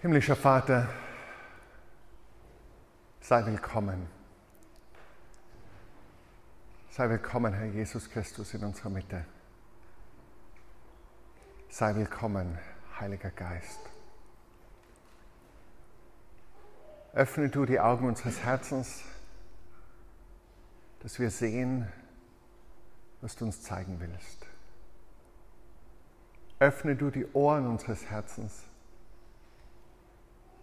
Himmlischer Vater, sei willkommen. Sei willkommen, Herr Jesus Christus, in unserer Mitte. Sei willkommen, Heiliger Geist. Öffne du die Augen unseres Herzens, dass wir sehen, was du uns zeigen willst. Öffne du die Ohren unseres Herzens,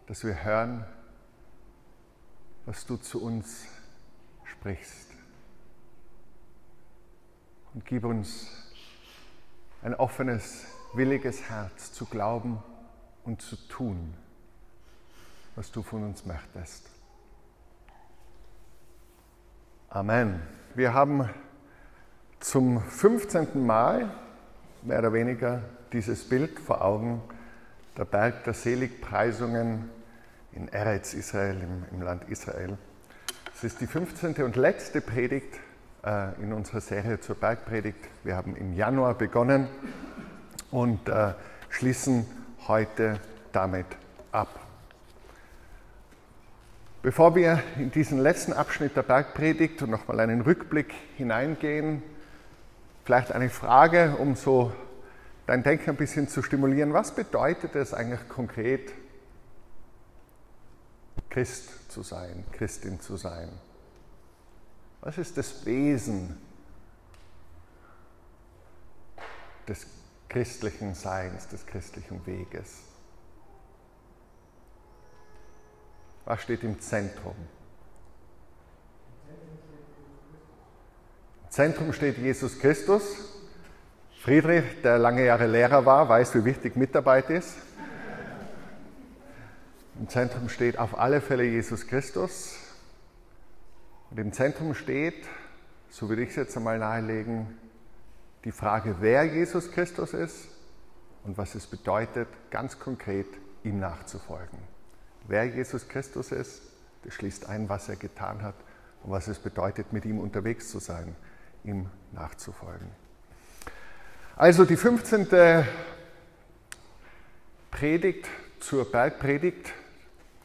dass wir hören, was du zu uns sprichst. Und gib uns ein offenes, williges Herz zu glauben und zu tun, was du von uns möchtest. Amen. Wir haben zum 15. Mal mehr oder weniger dieses Bild vor Augen, der Berg der Seligpreisungen in Eretz Israel, im, im, Land Israel. Es ist die 15. und letzte Predigt äh, in unserer Serie zur Bergpredigt. Wir haben im Januar begonnen und äh, schließen heute damit ab. Bevor wir in diesen letzten Abschnitt der Bergpredigt und nochmal einen Rückblick hineingehen, vielleicht eine Frage, um so dein Denken ein bisschen zu stimulieren. Was bedeutet es eigentlich konkret, Christ zu sein, Christin zu sein? Was ist das Wesen des christlichen Seins, des christlichen Weges? Was steht im Zentrum? Im Zentrum steht Jesus Christus. Friedrich, der lange Jahre Lehrer war, weiß, wie wichtig Mitarbeit ist. Im Zentrum steht auf alle Fälle Jesus Christus. Und im Zentrum steht, so würde ich es jetzt einmal nahelegen, die Frage, wer Jesus Christus ist und was es bedeutet, ganz konkret ihm nachzufolgen. Wer Jesus Christus ist, das schließt ein, was er getan hat und was es bedeutet, mit ihm unterwegs zu sein, ihm nachzufolgen. Also die 15. Predigt zur Bergpredigt,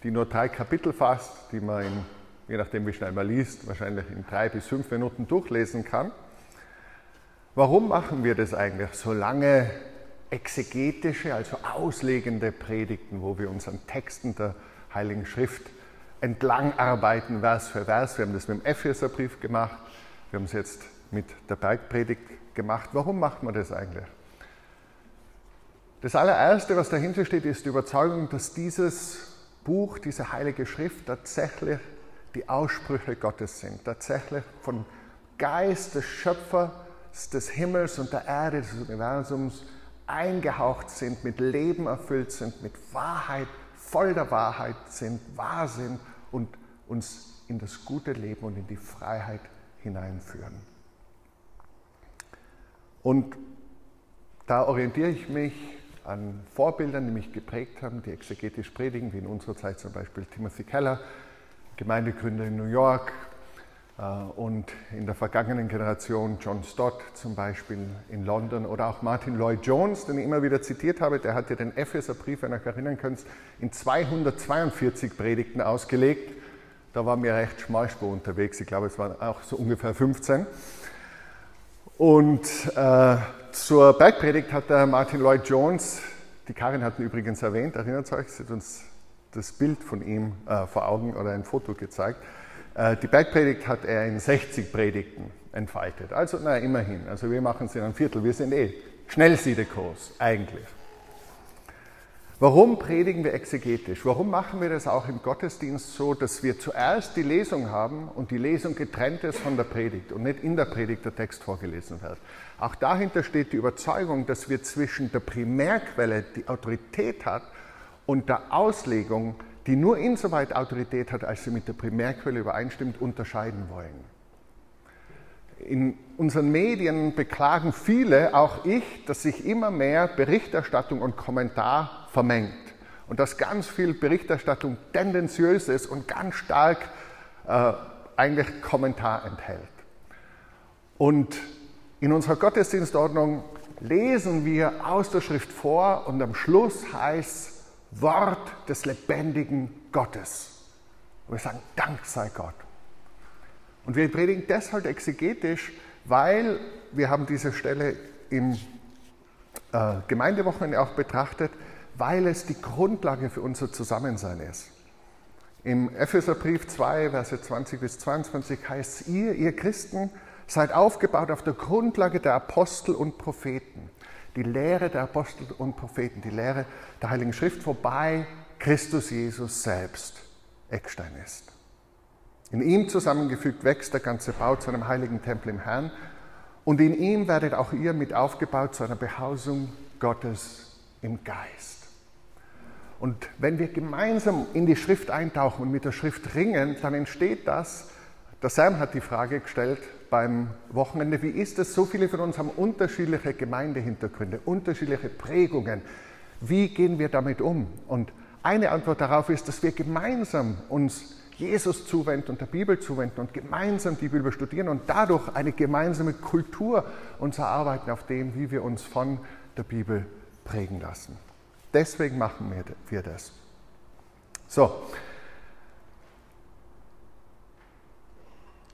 die nur drei Kapitel fasst, die man, in, je nachdem wie schnell man liest, wahrscheinlich in drei bis fünf Minuten durchlesen kann. Warum machen wir das eigentlich? So lange exegetische, also auslegende Predigten, wo wir uns an Texten der Heiligen Schrift entlang arbeiten, Vers für Vers. Wir haben das mit dem Epheserbrief gemacht, wir haben es jetzt mit der Bergpredigt gemacht. Warum macht man das eigentlich? Das allererste, was dahinter steht, ist die Überzeugung, dass dieses Buch, diese heilige Schrift tatsächlich die Aussprüche Gottes sind, tatsächlich vom Geist des Schöpfers des Himmels und der Erde, des Universums eingehaucht sind, mit Leben erfüllt sind, mit Wahrheit, voll der Wahrheit sind, wahr sind und uns in das gute Leben und in die Freiheit hineinführen. Und da orientiere ich mich an Vorbildern, die mich geprägt haben, die exegetisch predigen, wie in unserer Zeit zum Beispiel Timothy Keller, Gemeindegründer in New York äh, und in der vergangenen Generation John Stott zum Beispiel in London oder auch Martin Lloyd Jones, den ich immer wieder zitiert habe, der hat ja den Epheserbrief, wenn ihr euch erinnern könnt, in 242 Predigten ausgelegt. Da war mir recht Schmalspur unterwegs, ich glaube es waren auch so ungefähr 15. Und äh, zur Bergpredigt hat der Martin Lloyd Jones, die Karin hat ihn übrigens erwähnt, erinnert euch, sie hat uns das Bild von ihm äh, vor Augen oder ein Foto gezeigt. Äh, die Bergpredigt hat er in 60 Predigten entfaltet. Also, na, immerhin. Also, wir machen es in einem Viertel. Wir sind eh Schnellsiedekurs, eigentlich. Warum predigen wir exegetisch? Warum machen wir das auch im Gottesdienst so, dass wir zuerst die Lesung haben und die Lesung getrennt ist von der Predigt und nicht in der Predigt der Text vorgelesen wird? Auch dahinter steht die Überzeugung, dass wir zwischen der Primärquelle, die Autorität hat, und der Auslegung, die nur insoweit Autorität hat, als sie mit der Primärquelle übereinstimmt, unterscheiden wollen. In unseren Medien beklagen viele, auch ich, dass sich immer mehr Berichterstattung und Kommentar vermengt und dass ganz viel Berichterstattung tendenziös ist und ganz stark äh, eigentlich Kommentar enthält. Und in unserer Gottesdienstordnung lesen wir aus der Schrift vor und am Schluss heißt Wort des lebendigen Gottes. Und wir sagen, Dank sei Gott. Und wir predigen deshalb exegetisch, weil wir haben diese Stelle im äh, Gemeindewochenende auch betrachtet, weil es die Grundlage für unser Zusammensein ist. Im Epheserbrief 2, Verse 20 bis 22 heißt es, ihr, ihr Christen, seid aufgebaut auf der Grundlage der Apostel und Propheten. Die Lehre der Apostel und Propheten, die Lehre der Heiligen Schrift, wobei Christus Jesus selbst Eckstein ist. In ihm zusammengefügt wächst der ganze Bau zu einem heiligen Tempel im Herrn und in ihm werdet auch ihr mit aufgebaut zu einer Behausung Gottes im Geist. Und wenn wir gemeinsam in die Schrift eintauchen und mit der Schrift ringen, dann entsteht das. Der Sam hat die Frage gestellt beim Wochenende, wie ist es? So viele von uns haben unterschiedliche Gemeindehintergründe, unterschiedliche Prägungen. Wie gehen wir damit um? Und eine Antwort darauf ist, dass wir gemeinsam uns Jesus zuwenden und der Bibel zuwenden und gemeinsam die Bibel studieren und dadurch eine gemeinsame Kultur uns erarbeiten auf dem, wie wir uns von der Bibel prägen lassen. Deswegen machen wir das. So.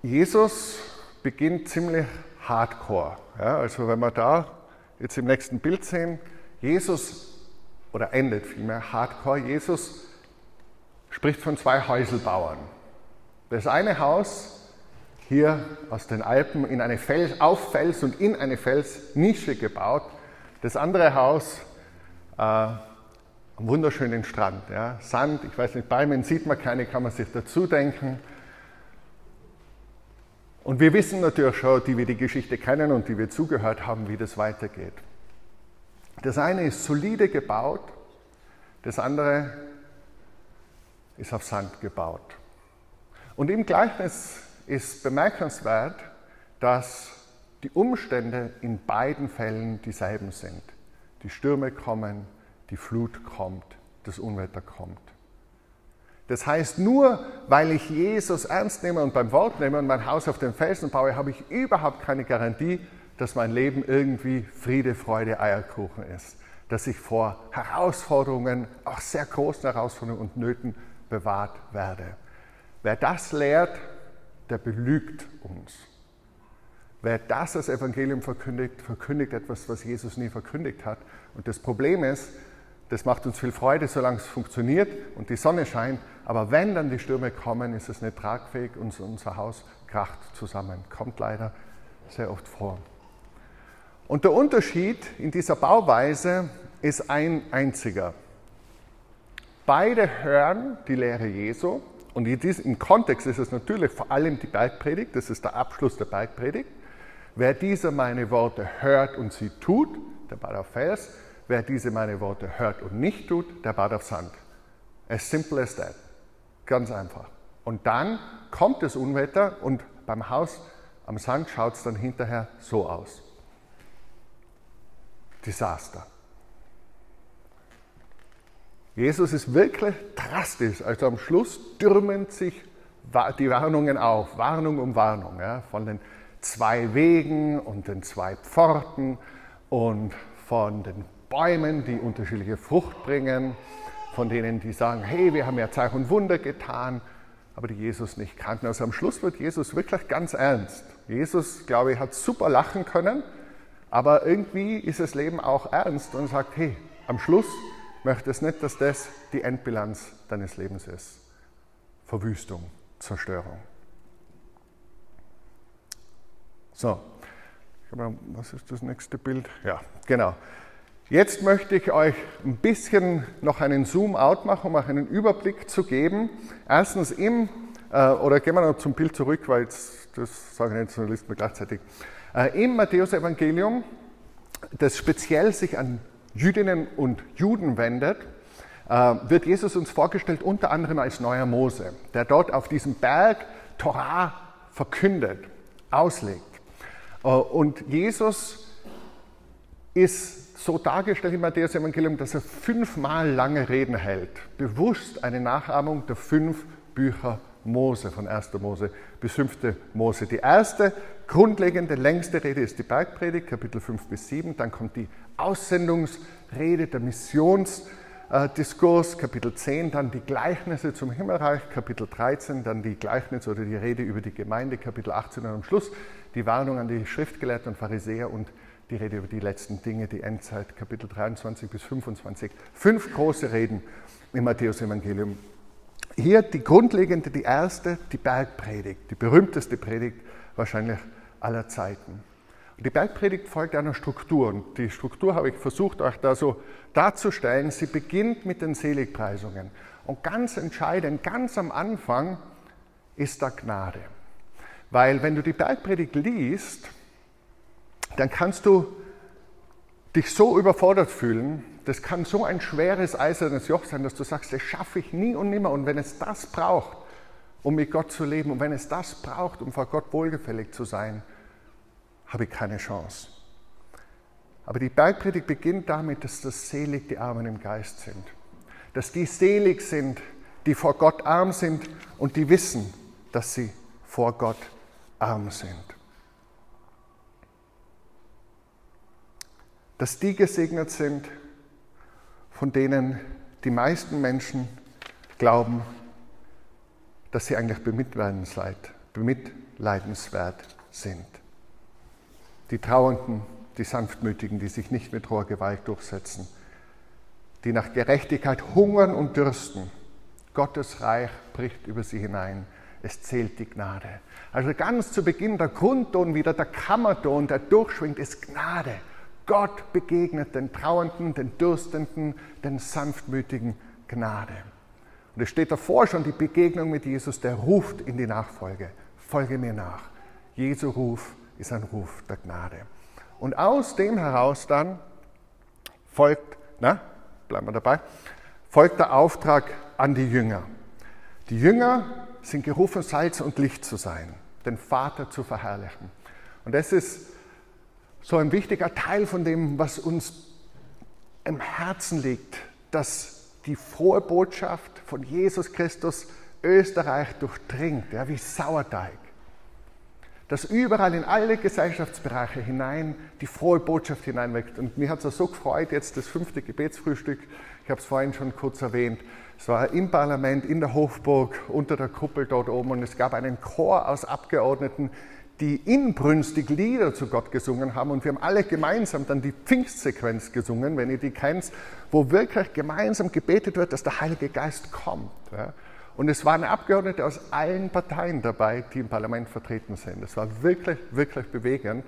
Jesus beginnt ziemlich hardcore. Ja, also wenn wir da jetzt im nächsten Bild sehen, Jesus, oder endet vielmehr hardcore, Jesus spricht von zwei Häuselbauern. Das eine Haus hier aus den Alpen in eine Fels, auf Fels und in eine Felsnische gebaut. Das andere Haus äh, am wunderschönen Strand. Ja. Sand, ich weiß nicht, Palmen sieht man keine, kann man sich dazu denken. Und wir wissen natürlich schon, die wir die Geschichte kennen und die wir zugehört haben, wie das weitergeht. Das eine ist solide gebaut, das andere ist auf Sand gebaut. Und im Gleichnis ist bemerkenswert, dass die Umstände in beiden Fällen dieselben sind. Die Stürme kommen, die Flut kommt, das Unwetter kommt. Das heißt, nur weil ich Jesus ernst nehme und beim Wort nehme und mein Haus auf den Felsen baue, habe ich überhaupt keine Garantie, dass mein Leben irgendwie Friede, Freude, Eierkuchen ist. Dass ich vor Herausforderungen, auch sehr großen Herausforderungen und Nöten bewahrt werde. Wer das lehrt, der belügt uns. Wer das als Evangelium verkündigt, verkündigt etwas, was Jesus nie verkündigt hat. Und das Problem ist, das macht uns viel Freude, solange es funktioniert und die Sonne scheint. Aber wenn dann die Stürme kommen, ist es nicht tragfähig und unser Haus kracht zusammen. Kommt leider sehr oft vor. Und der Unterschied in dieser Bauweise ist ein einziger. Beide hören die Lehre Jesu und in diesem Kontext ist es natürlich vor allem die Bergpredigt, das ist der Abschluss der Bergpredigt. Wer diese meine Worte hört und sie tut, der baut auf Vers. Wer diese meine Worte hört und nicht tut, der baut auf Sand. As simple as that. Ganz einfach. Und dann kommt das Unwetter und beim Haus am Sand schaut es dann hinterher so aus. Desaster. Jesus ist wirklich drastisch. Also am Schluss türmen sich die Warnungen auf, Warnung um Warnung, ja, von den zwei Wegen und den zwei Pforten und von den Bäumen, die unterschiedliche Frucht bringen, von denen, die sagen, hey, wir haben ja Zeichen und Wunder getan, aber die Jesus nicht kannten. Also am Schluss wird Jesus wirklich ganz ernst. Jesus, glaube ich, hat super lachen können, aber irgendwie ist das Leben auch ernst und sagt, hey, am Schluss möchtest nicht, dass das die Endbilanz deines Lebens ist. Verwüstung, Zerstörung. So, was ist das nächste Bild? Ja, genau. Jetzt möchte ich euch ein bisschen noch einen Zoom-out machen, um euch einen Überblick zu geben. Erstens im, äh, oder gehen wir noch zum Bild zurück, weil jetzt, das sage ich nicht, sondern listen wir gleichzeitig. Äh, Im Matthäus-Evangelium, das speziell sich an Jüdinnen und Juden wendet, äh, wird Jesus uns vorgestellt unter anderem als neuer Mose, der dort auf diesem Berg Torah verkündet, auslegt. Äh, und Jesus ist so dargestellt im Matthäus-Evangelium, dass er fünfmal lange Reden hält, bewusst eine Nachahmung der fünf Bücher Mose, von 1. Mose bis 5. Mose. Die erste grundlegende, längste Rede ist die Bergpredigt, Kapitel 5 bis 7. Dann kommt die Aussendungsrede, der Missionsbefehl äh, Diskurs, Kapitel 10, dann die Gleichnisse zum Himmelreich, Kapitel 13, dann die Gleichnisse oder die Rede über die Gemeinde, Kapitel 18 und am Schluss die Warnung an die Schriftgelehrten und Pharisäer und die Rede über die letzten Dinge, die Endzeit, Kapitel 23 bis 25. Fünf große Reden im Matthäus-Evangelium. Hier die grundlegende, die erste, die Bergpredigt, die berühmteste Predigt wahrscheinlich aller Zeiten. Und die Bergpredigt folgt einer Struktur und die Struktur habe ich versucht euch da so darzustellen. Sie beginnt mit den Seligpreisungen und ganz entscheidend, ganz am Anfang ist da Gnade. Weil wenn du die Bergpredigt liest, dann kannst du dich so überfordert fühlen, das kann so ein schweres eisernes Joch sein, dass du sagst, das schaffe ich nie und nimmer. Und wenn es das braucht, um mit Gott zu leben, und wenn es das braucht, um vor Gott wohlgefällig zu sein, habe ich keine Chance. Aber die Bergpredigt beginnt damit, dass das selig die Armen im Geist sind. Dass die selig sind, die vor Gott arm sind und die wissen, dass sie vor Gott arm sind. Dass die gesegnet sind, von denen die meisten Menschen glauben, dass sie eigentlich bemitleidenswert sind. Die Trauernden, die Sanftmütigen, die sich nicht mit hoher Gewalt durchsetzen, die nach Gerechtigkeit hungern und dürsten. Gottes Reich bricht über sie hinein. Es zählt die Gnade. Also ganz zu Beginn der Grundton wieder, der Kammerton, der durchschwingt, ist Gnade. Gott begegnet den Trauernden, den Dürstenden, den Sanftmütigen Gnade. Und es steht davor schon die Begegnung mit Jesus, der ruft in die Nachfolge. Folge mir nach. Jesu Ruf ist ein Ruf der Gnade. Und aus dem heraus dann folgt, na, bleiben wir dabei, folgt der Auftrag an die Jünger. Die Jünger sind gerufen, Salz und Licht zu sein, den Vater zu verherrlichen. Und das ist so ein wichtiger Teil von dem, was uns im Herzen liegt, dass die frohe Botschaft von Jesus Christus Österreich durchdringt, ja, wie Sauerteig. Dass überall in alle Gesellschaftsbereiche hinein die frohe Botschaft hineinweckt. Und mir hat es so gefreut, jetzt das fünfte Gebetsfrühstück, ich habe es vorhin schon kurz erwähnt, es war im Parlament, in der Hofburg, unter der Kuppel dort oben. Und es gab einen Chor aus Abgeordneten, die inbrünstig Lieder zu Gott gesungen haben und wir haben alle gemeinsam dann die Pfingstsequenz gesungen, wenn ihr die kennt, wo wirklich gemeinsam gebetet wird, dass der Heilige Geist kommt. Und es waren Abgeordnete aus allen Parteien dabei, die im Parlament vertreten sind. Es war wirklich, wirklich bewegend.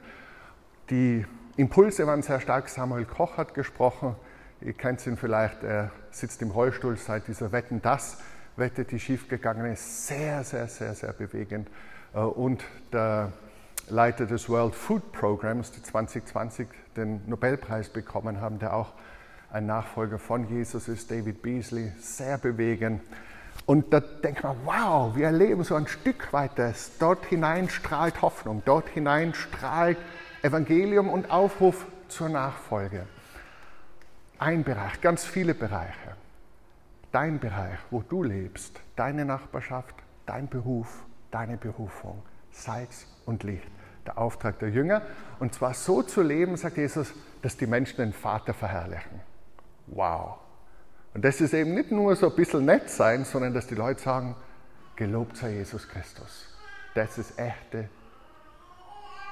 Die Impulse waren sehr stark. Samuel Koch hat gesprochen. Ihr kennt ihn vielleicht, er sitzt im Rollstuhl seit dieser Wetten, das Wette, die schiefgegangen ist. Sehr, sehr, sehr, sehr bewegend. Äh, und der Leiter des World Food Programs, die 2020 den Nobelpreis bekommen haben, der auch ein Nachfolger von Jesus ist, David Beasley, sehr bewegend. Und da denkt man, wow, wir erleben so ein Stück weit das. Dort hinein strahlt Hoffnung, dort hinein strahlt Evangelium und Aufruf zur Nachfolge. Ein Bereich, ganz viele Bereiche. Dein Bereich, wo du lebst, deine Nachbarschaft, dein Beruf, deine Berufung, Salz und Licht. Der Auftrag der Jünger. Und zwar so zu leben, sagt Jesus, dass die Menschen den Vater verherrlichen. Wow. Und das ist eben nicht nur so ein bisschen nett sein, sondern dass die Leute sagen, gelobt sei Jesus Christus. Das ist echte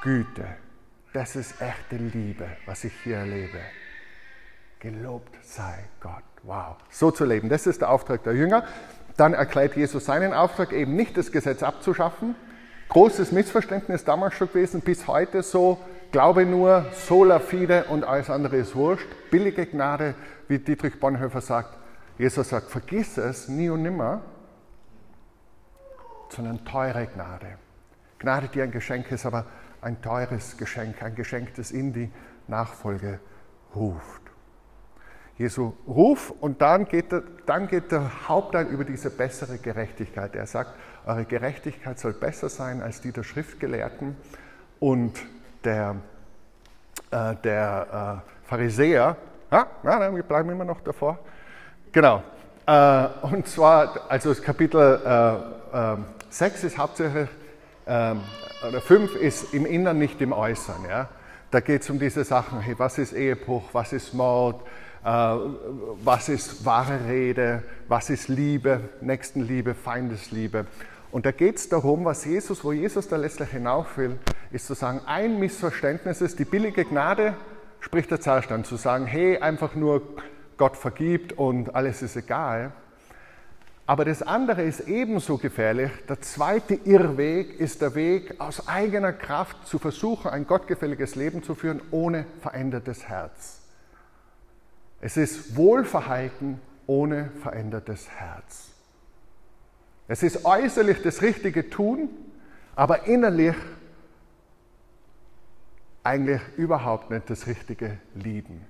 Güte. Das ist echte Liebe, was ich hier erlebe. Gelobt sei Gott. Wow. So zu leben, das ist der Auftrag der Jünger. Dann erklärt Jesus seinen Auftrag, eben nicht das Gesetz abzuschaffen. Großes Missverständnis damals schon gewesen, bis heute so, Glaube nur, sola fide und alles andere ist wurscht. Billige Gnade, wie Dietrich Bonhoeffer sagt. Jesus sagt, vergiss es nie und nimmer, sondern teure Gnade. Gnade, die ein Geschenk ist, aber ein teures Geschenk, ein Geschenk, das in die Nachfolge ruft. Jesu Ruf und dann geht, der, dann geht der Hauptteil über diese bessere Gerechtigkeit. Er sagt, eure Gerechtigkeit soll besser sein als die der Schriftgelehrten und der, äh, der äh, Pharisäer. Ja, ja, wir bleiben immer noch davor. Genau. Äh, und zwar, also das Kapitel äh, 6 ist hauptsächlich, ähm, oder 5 ist im Innern, nicht im Äußern. Ja? Da geht es um diese Sachen, hey, was ist Ehebruch, was ist Mord, was ist wahre Rede, was ist Liebe, Nächstenliebe, Feindesliebe. Und da geht es darum, was Jesus, wo Jesus da letztlich hinauf will, ist zu sagen, ein Missverständnis ist die billige Gnade, spricht der Zahlstand, zu sagen, hey, einfach nur Gott vergibt und alles ist egal. Aber das andere ist ebenso gefährlich. Der zweite Irrweg ist der Weg, aus eigener Kraft zu versuchen, ein gottgefälliges Leben zu führen, ohne verändertes Herz. Es ist Wohlverhalten ohne verändertes Herz. Es ist äußerlich das richtige Tun, aber innerlich eigentlich überhaupt nicht das richtige Lieben.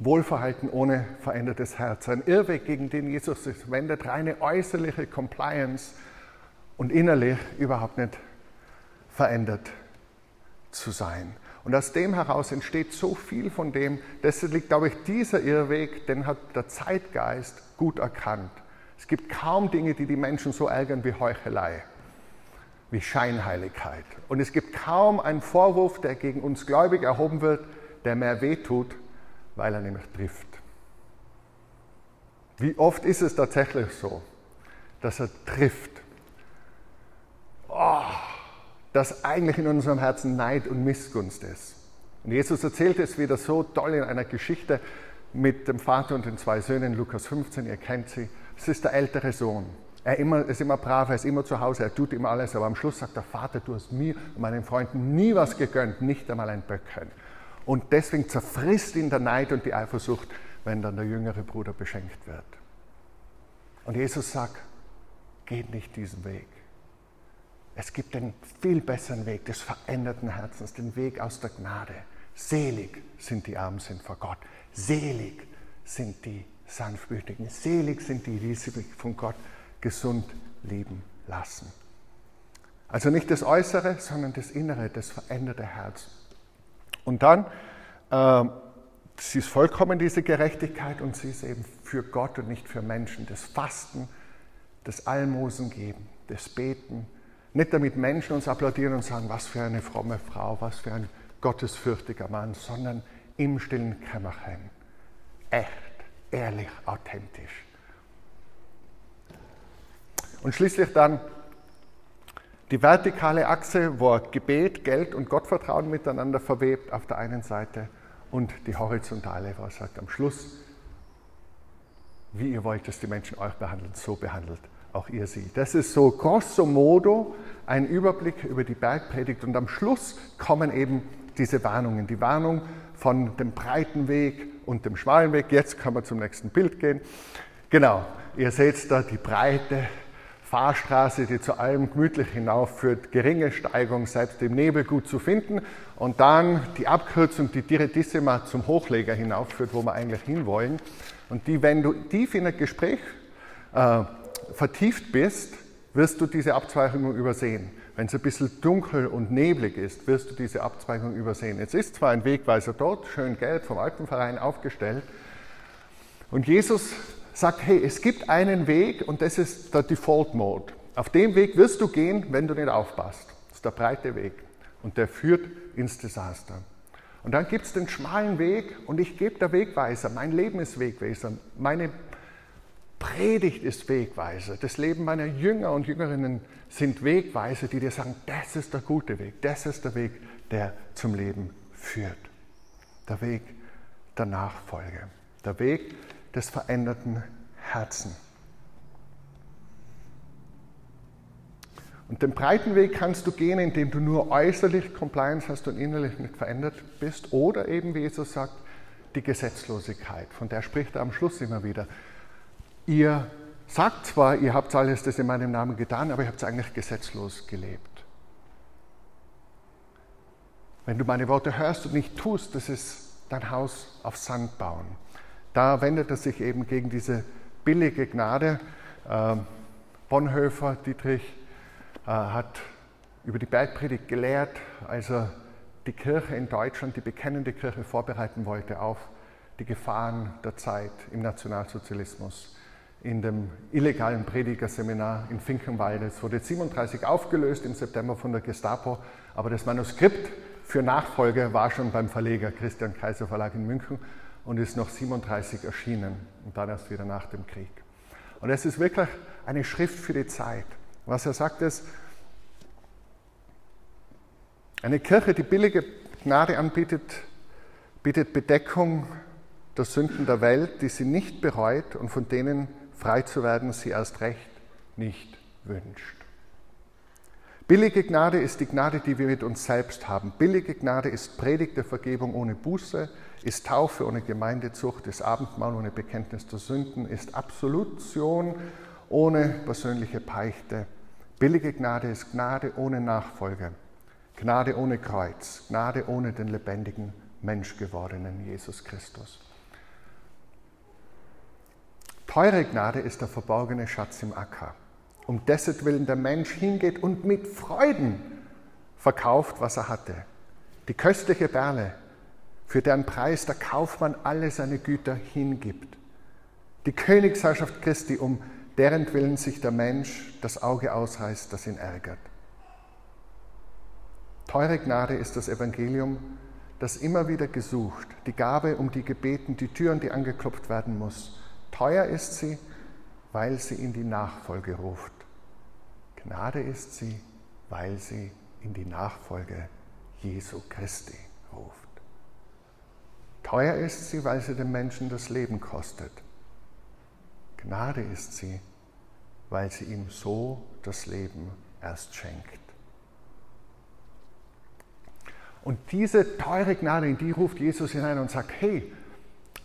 Wohlverhalten ohne verändertes Herz. Ein Irrweg, gegen den Jesus sich wendet, reine äußerliche Compliance und innerlich überhaupt nicht verändert zu sein. Und aus dem heraus entsteht so viel von dem, deshalb liegt, glaube ich, dieser Irrweg, den hat der Zeitgeist gut erkannt. Es gibt kaum Dinge, die die Menschen so ärgern wie Heuchelei, wie Scheinheiligkeit. Und es gibt kaum einen Vorwurf, der gegen uns gläubig erhoben wird, der mehr wehtut, weil er nämlich trifft. Wie oft ist es tatsächlich so, dass er trifft? Oh, dass eigentlich in unserem Herzen Neid und Missgunst ist. Und Jesus erzählt es wieder so toll in einer Geschichte mit dem Vater und den zwei Söhnen, Lukas 15, ihr kennt sie. Es ist der ältere Sohn. Er immer, ist immer brav, er ist immer zu Hause, er tut immer alles, aber am Schluss sagt der Vater, du hast mir und meinen Freunden nie was gegönnt, nicht einmal ein Böckchen. Und deswegen zerfrisst ihn der Neid und die Eifersucht, wenn dann der jüngere Bruder beschenkt wird. Und Jesus sagt, geht nicht diesen Weg. Es gibt den viel besseren Weg des veränderten Herzens, den Weg aus der Gnade. Selig sind die Armen sind vor Gott. Selig sind die Sanftmütigen. Selig sind die, die sich von Gott gesund leben lassen. Also nicht das Äußere, sondern das Innere, das veränderte Herz. Und dann, äh, sie ist vollkommen diese Gerechtigkeit und sie ist eben für Gott und nicht für Menschen. Das Fasten, das Almosen geben, das Beten, nicht damit Menschen uns applaudieren und sagen, was für eine fromme Frau, was für ein gottesfürchtiger Mann, sondern im stillen Kämmerchen. Echt, ehrlich, authentisch. Und schließlich dann die vertikale Achse, wo Gebet, Geld und Gottvertrauen miteinander verwebt auf der einen Seite und die horizontale, wo er sagt am Schluss, wie ihr wollt, dass die Menschen euch behandeln, so behandelt auch ihr sie. Das ist so grosso modo ein Überblick über die Bergpredigt und am Schluss kommen eben diese Warnungen. Die Warnung von dem breiten Weg und dem schmalen Weg. Jetzt können wir zum nächsten Bild gehen. Genau, ihr seht da die breite Fahrstraße, die zu allem gemütlich hinaufführt, geringe Steigung, selbst im Nebel gut zu finden. Und dann die Abkürzung, die Direttissima zum Hochleger hinaufführt, wo wir eigentlich hinwollen. Und die, wenn du tief in ein Gespräch äh, vertieft bist, wirst du diese Abzweigung übersehen. Wenn es ein bisschen dunkel und neblig ist, wirst du diese Abzweigung übersehen. Es ist zwar ein Wegweiser dort, schön gelb vom Alpenverein aufgestellt. Und Jesus sagt, hey, es gibt einen Weg und das ist der Default Mode. Auf dem Weg wirst du gehen, wenn du nicht aufpasst. Das ist der breite Weg und der führt ins Desaster. Und dann gibt es den schmalen Weg und ich gebe der Wegweiser. Mein Leben ist Wegweiser. Meine Predigt ist Wegweiser. Das Leben meiner Jünger und Jüngerinnen sind Wegweiser, die dir sagen, das ist der gute Weg, das ist der Weg, der zum Leben führt. Der Weg der Nachfolge, der Weg des veränderten Herzen. Und den breiten Weg kannst du gehen, indem du nur äußerlich Compliance hast und innerlich nicht verändert bist. Oder eben, wie Jesus sagt, die Gesetzlosigkeit. Von der spricht er am Schluss immer wieder. Ihr sagt zwar, ihr habt alles das in meinem Namen getan, aber ihr habt es eigentlich gesetzlos gelebt. Wenn du meine Worte hörst und nicht tust, das ist dein Haus auf Sand bauen. Da wendet er sich eben gegen diese billige Gnade. Ähm, Bonhoeffer, Dietrich, äh, hat über die Bergpredigt gelehrt, als er die Kirche in Deutschland, die bekennende Kirche, vorbereiten wollte auf die Gefahren der Zeit im Nationalsozialismus in dem illegalen Predigerseminar in Finkenwalde. Es wurde 37 aufgelöst im September von der Gestapo, aber das Manuskript für Nachfolge war schon beim Verleger Christian Kaiser Verlag in München und ist noch 37 erschienen und dann erst wieder nach dem Krieg. Und es ist wirklich eine Schrift für die Zeit. Was er sagt ist, eine Kirche, die billige Gnade anbietet, bietet Bedeckung der Sünden der Welt, die sie nicht bereut und von denen frei zu werden sie erst recht nicht wünscht. Billige Gnade ist die Gnade, die wir mit uns selbst haben. Billige Gnade ist Predigt der Vergebung ohne Buße, ist Taufe ohne Gemeindezucht, ist Abendmahl ohne Bekenntnis der Sünden, ist Absolution ohne persönliche Peichte. Billige Gnade ist Gnade ohne Nachfolge, Gnade ohne Kreuz, Gnade ohne den lebendigen Mensch gewordenen Jesus Christus. Teure Gnade ist der verborgene Schatz im Acker, um dessen Willen der Mensch hingeht und mit Freuden verkauft, was er hatte. Die köstliche Perle, für deren Preis der Kaufmann alle seine Güter hingibt. Die Königsherrschaft Christi, um deren Willen sich der Mensch das Auge ausreißt, das ihn ärgert. Teure Gnade ist das Evangelium, das immer wieder gesucht, die Gabe, um die gebeten, die Tür, an die angeklopft werden muss. Teuer ist sie, weil sie in die Nachfolge ruft. Gnade ist sie, weil sie in die Nachfolge Jesu Christi ruft. Teuer ist sie, weil sie den Menschen das Leben kostet. Gnade ist sie, weil sie ihm so das Leben erst schenkt. Und diese teure Gnade, in die ruft Jesus hinein und sagt, hey,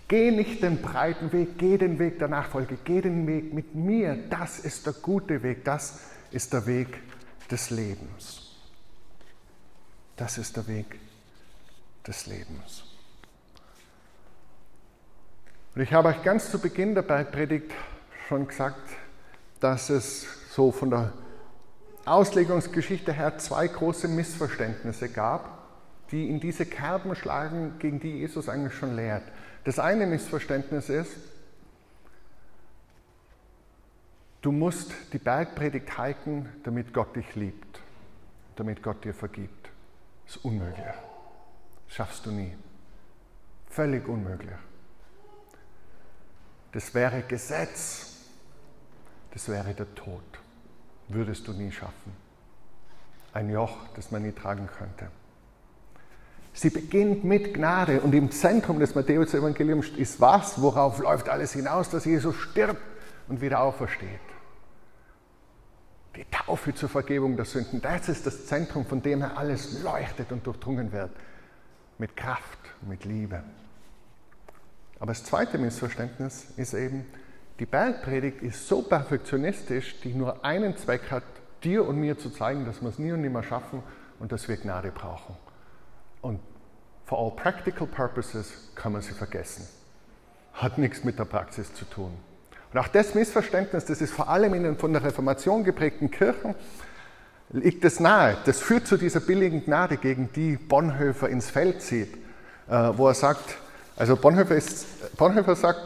geh nicht den breiten Weg, geh den Weg der Nachfolge, geh den Weg mit mir. Das ist der gute Weg, das ist der Weg des Lebens. Das ist der Weg des Lebens. Und ich habe euch ganz zu Beginn der Predigt schon gesagt, dass es so von der Auslegungsgeschichte her zwei große Missverständnisse gab die in diese Kerben schlagen, gegen die Jesus eigentlich schon lehrt. Das eine Missverständnis ist, du musst die Bergpredigt halten, damit Gott dich liebt, damit Gott dir vergibt. Das ist unmöglich. Das schaffst du nie. Völlig unmöglich. Das wäre Gesetz. Das wäre der Tod. Würdest du nie schaffen. Ein Joch, das man nie tragen könnte. Sie beginnt mit Gnade und im Zentrum des Matthäus-Evangeliums ist was? Worauf läuft alles hinaus? Dass Jesus stirbt und wieder aufersteht. Die Taufe zur Vergebung der Sünden, das ist das Zentrum, von dem her alles leuchtet und durchdrungen wird. Mit Kraft, mit Liebe. Aber das zweite Missverständnis ist eben, die Bergpredigt ist so perfektionistisch, die nur einen Zweck hat, dir und mir zu zeigen, dass wir es nie und nimmer schaffen und dass wir Gnade brauchen. Und for all practical purposes kann man sie vergessen. Hat nichts mit der Praxis zu tun. Und auch das Missverständnis, das ist vor allem in den von der Reformation geprägten Kirchen, liegt es nahe. Das führt zu dieser billigen Gnade, gegen die Bonhoeffer ins Feld zieht, äh, wo er sagt, also Bonhoeffer, ist, Bonhoeffer sagt,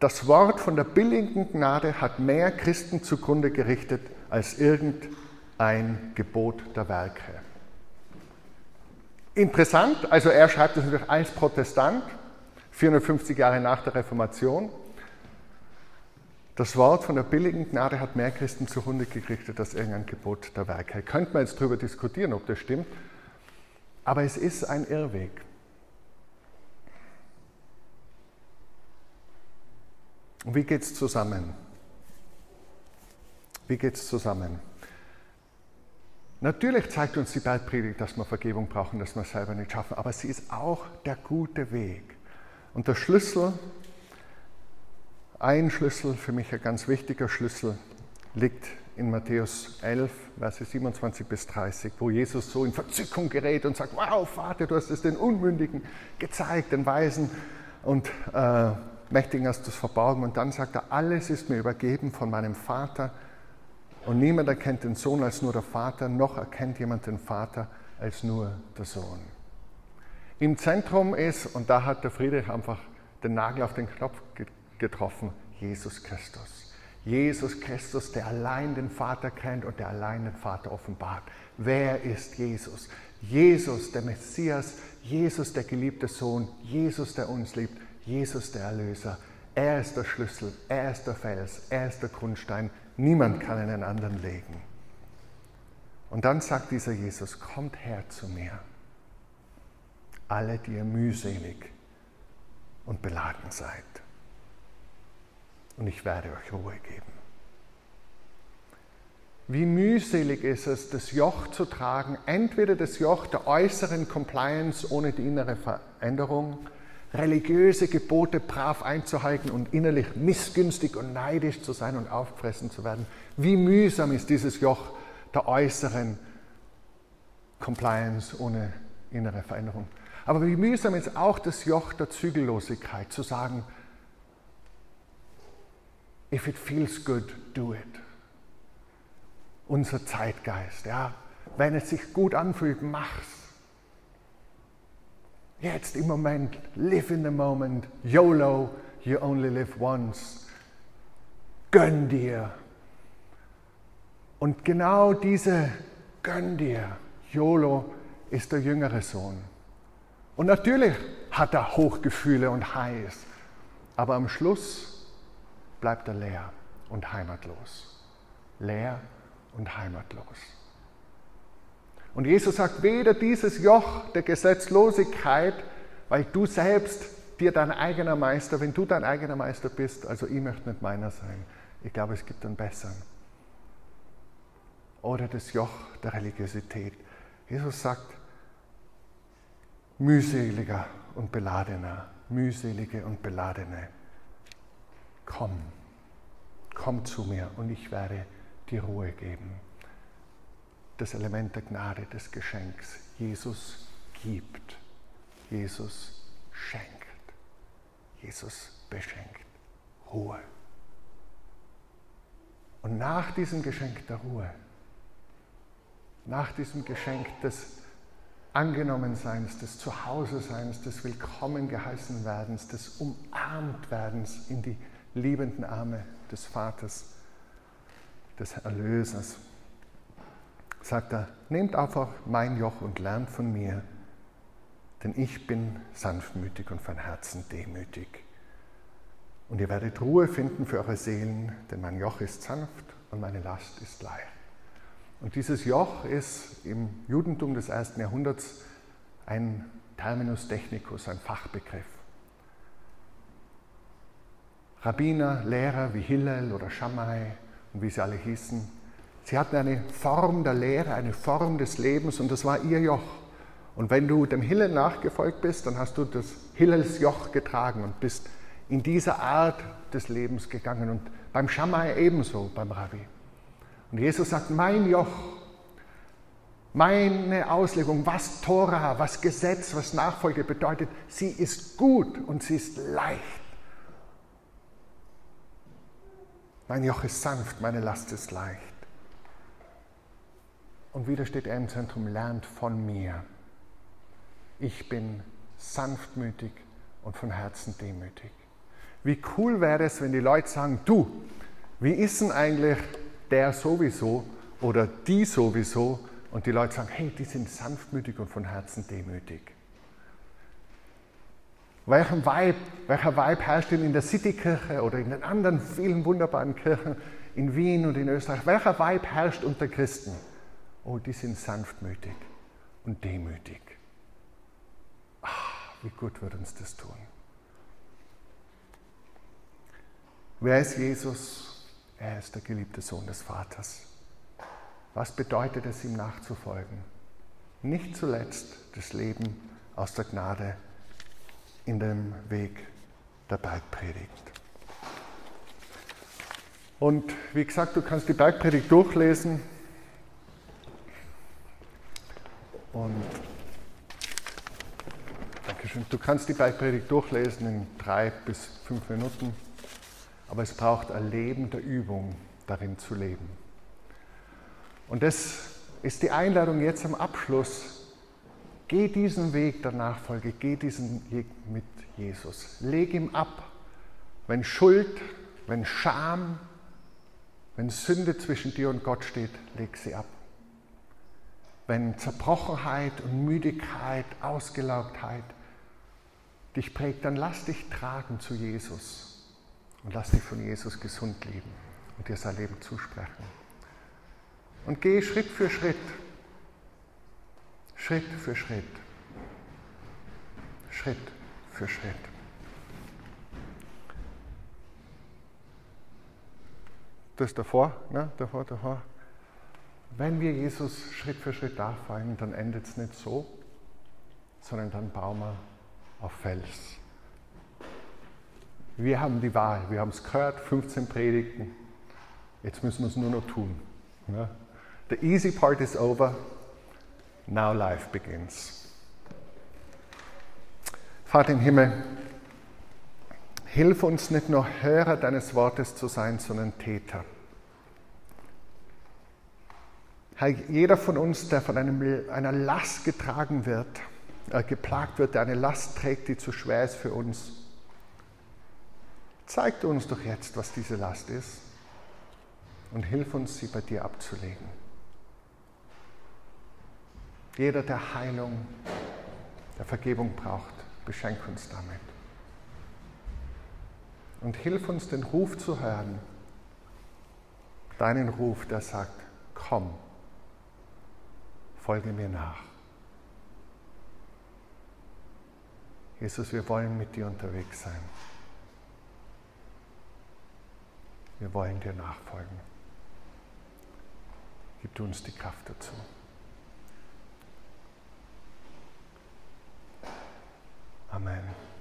das Wort von der billigen Gnade hat mehr Christen zugrunde gerichtet als irgendein Gebot der Werke. Interessant, also er schreibt es natürlich als Protestant, 450 Jahre nach der Reformation. Das Wort von der billigen Gnade hat mehr Christen zugrunde gerichtet als irgendein Gebot der Werke. Könnte man jetzt darüber diskutieren, ob das stimmt, aber es ist ein Irrweg. Und wie geht es zusammen? Wie geht es zusammen? Natürlich zeigt uns die Bergpredigt, dass wir Vergebung brauchen, dass wir es selber nicht schaffen, aber sie ist auch der gute Weg. Und der Schlüssel, ein Schlüssel, für mich ein ganz wichtiger Schlüssel, liegt in Matthäus 11, Verse 27 bis 30, wo Jesus so in Verzückung gerät und sagt, wow, Vater, du hast es den Unmündigen gezeigt, den Weisen und äh, Mächtigen hast du es verborgen. Und dann sagt er, alles ist mir übergeben von meinem Vater und niemand erkennt den Sohn als nur der Vater, noch erkennt jemand den Vater als nur der Sohn. Im Zentrum ist, und da hat der Friedrich einfach den Nagel auf den Knopf getroffen, Jesus Christus. Jesus Christus, der allein den Vater kennt und der allein den Vater offenbart. Wer ist Jesus? Jesus, der Messias, Jesus, der geliebte Sohn, Jesus, der uns liebt, Jesus, der Erlöser. Er ist der Schlüssel, er ist der Fels, er ist der Grundstein. Niemand kann einen anderen legen. Und dann sagt dieser Jesus, kommt her zu mir, alle, die ihr mühselig und beladen seid und ich werde euch Ruhe geben. Wie mühselig ist es, das Joch zu tragen, entweder das Joch der äußeren Compliance ohne die innere Veränderung, religiöse Gebote brav einzuhalten und innerlich missgünstig und neidisch zu sein und aufgefressen zu werden. Wie mühsam ist dieses Joch der äußeren Compliance ohne innere Veränderung. Aber wie mühsam ist auch das Joch der Zügellosigkeit, zu sagen, If it feels good, do it. Unser Zeitgeist, ja. Wenn es sich gut anfühlt, mach's. Jetzt im Moment, live in the moment, YOLO, you only live once. Gönn dir. Und genau diese Gönn dir, YOLO, ist der jüngere Sohn. Und natürlich hat er Hochgefühle und Highs, aber am Schluss bleibt er leer und heimatlos. Leer und heimatlos. Und Jesus sagt, weder dieses Joch der Gesetzlosigkeit, weil du selbst dir dein eigener Meister, wenn du dein eigener Meister bist, also ich möchte nicht meiner sein. Ich glaube, es gibt einen besseren. Oder das Joch der Religiosität. Jesus sagt, mühseliger und beladener, mühselige und beladene komm, komm zu mir und ich werde dir Ruhe geben. Das Element der Gnade, des Geschenks. Jesus gibt, Jesus schenkt, Jesus beschenkt Ruhe. Und nach diesem Geschenk der Ruhe, nach diesem Geschenk des Angenommenseins, des Zuhause-Seins, des Willkommen geheißen Werdens, des Umarmtwerdens in die liebenden Arme des Vaters, des Erlösers. Sagt er, nehmt einfach mein Joch und lernt von mir, denn ich bin sanftmütig und von Herzen demütig. Und ihr werdet Ruhe finden für eure Seelen, denn mein Joch ist sanft und meine Last ist leicht. Und dieses Joch ist im Judentum des ersten Jahrhunderts ein Terminus technicus, ein Fachbegriff. Rabbiner, Lehrer wie Hillel oder Shammai und wie sie alle hießen, sie hatten eine Form der Lehre, eine Form des Lebens und das war ihr Joch. Und wenn du dem Hillel nachgefolgt bist, dann hast du das Hillels Joch getragen und bist in dieser Art des Lebens gegangen. Und beim Shammai ebenso, beim Rabbi. Und Jesus sagt, mein Joch, meine Auslegung, was Tora, was Gesetz, was Nachfolge bedeutet, sie ist gut und sie ist leicht. Mein Joch ist sanft, meine Last ist leicht. Und wieder steht er im Zentrum, lernt von mir. Ich bin sanftmütig und von Herzen demütig. Wie cool wäre es, wenn die Leute sagen, du, wie ist denn eigentlich der sowieso oder die sowieso? Und die Leute sagen, hey, die sind sanftmütig und von Herzen demütig. Welchen Vibe, welcher Vibe herrscht denn in der Citykirche oder in den anderen vielen wunderbaren Kirchen in Wien und in Österreich? Welcher Vibe herrscht unter Christen? Oh, die sind sanftmütig und demütig. Ach, wie gut wird uns das tun. Wer ist Jesus? Er ist der geliebte Sohn des Vaters. Was bedeutet es, ihm nachzufolgen? Nicht zuletzt das Leben aus der Gnade in dem Weg der Bergpredigt. Und wie gesagt, du kannst die Bergpredigt durchlesen und Dankeschön. Du kannst die Bergpredigt durchlesen in drei bis fünf Minuten, aber es braucht ein Leben der Übung, darin zu leben. Und das ist die Einladung jetzt am Abschluss Geh diesen Weg der Nachfolge, geh diesen Weg mit Jesus. Leg ihm ab, wenn Schuld, wenn Scham, Wenn Sünde zwischen dir und Gott steht, leg sie ab. Wenn Zerbrochenheit und Müdigkeit, Ausgelaugtheit dich prägt, dann lass dich tragen zu Jesus und lass dich von Jesus gesund leben und dir sein Leben zusprechen. Und geh Schritt für Schritt, Schritt für Schritt, Schritt für Schritt. Das davor, ne? davor, davor. Wenn wir Jesus Schritt für Schritt nachfolgen, dann endet es nicht so, sondern dann bauen wir auf Fels. Wir haben die Wahl, wir haben es gehört, 15 Predigten, jetzt müssen wir es nur noch tun. Ne? The easy part is over, now life begins. Vater im Himmel, hilf uns nicht nur Hörer deines Wortes zu sein, sondern Täter. Herr, jeder von uns, der von einem, einer Last getragen wird, äh, geplagt wird, der eine Last trägt, die zu schwer ist für uns, zeig uns doch jetzt, was diese Last ist und hilf uns, sie bei dir abzulegen. Jeder, der Heilung, der Vergebung braucht, beschenk uns damit. Und hilf uns, den Ruf zu hören, deinen Ruf, der sagt, komm, folge mir nach. Jesus, wir wollen mit dir unterwegs sein. Wir wollen dir nachfolgen. Gib uns die Kraft dazu. Amen.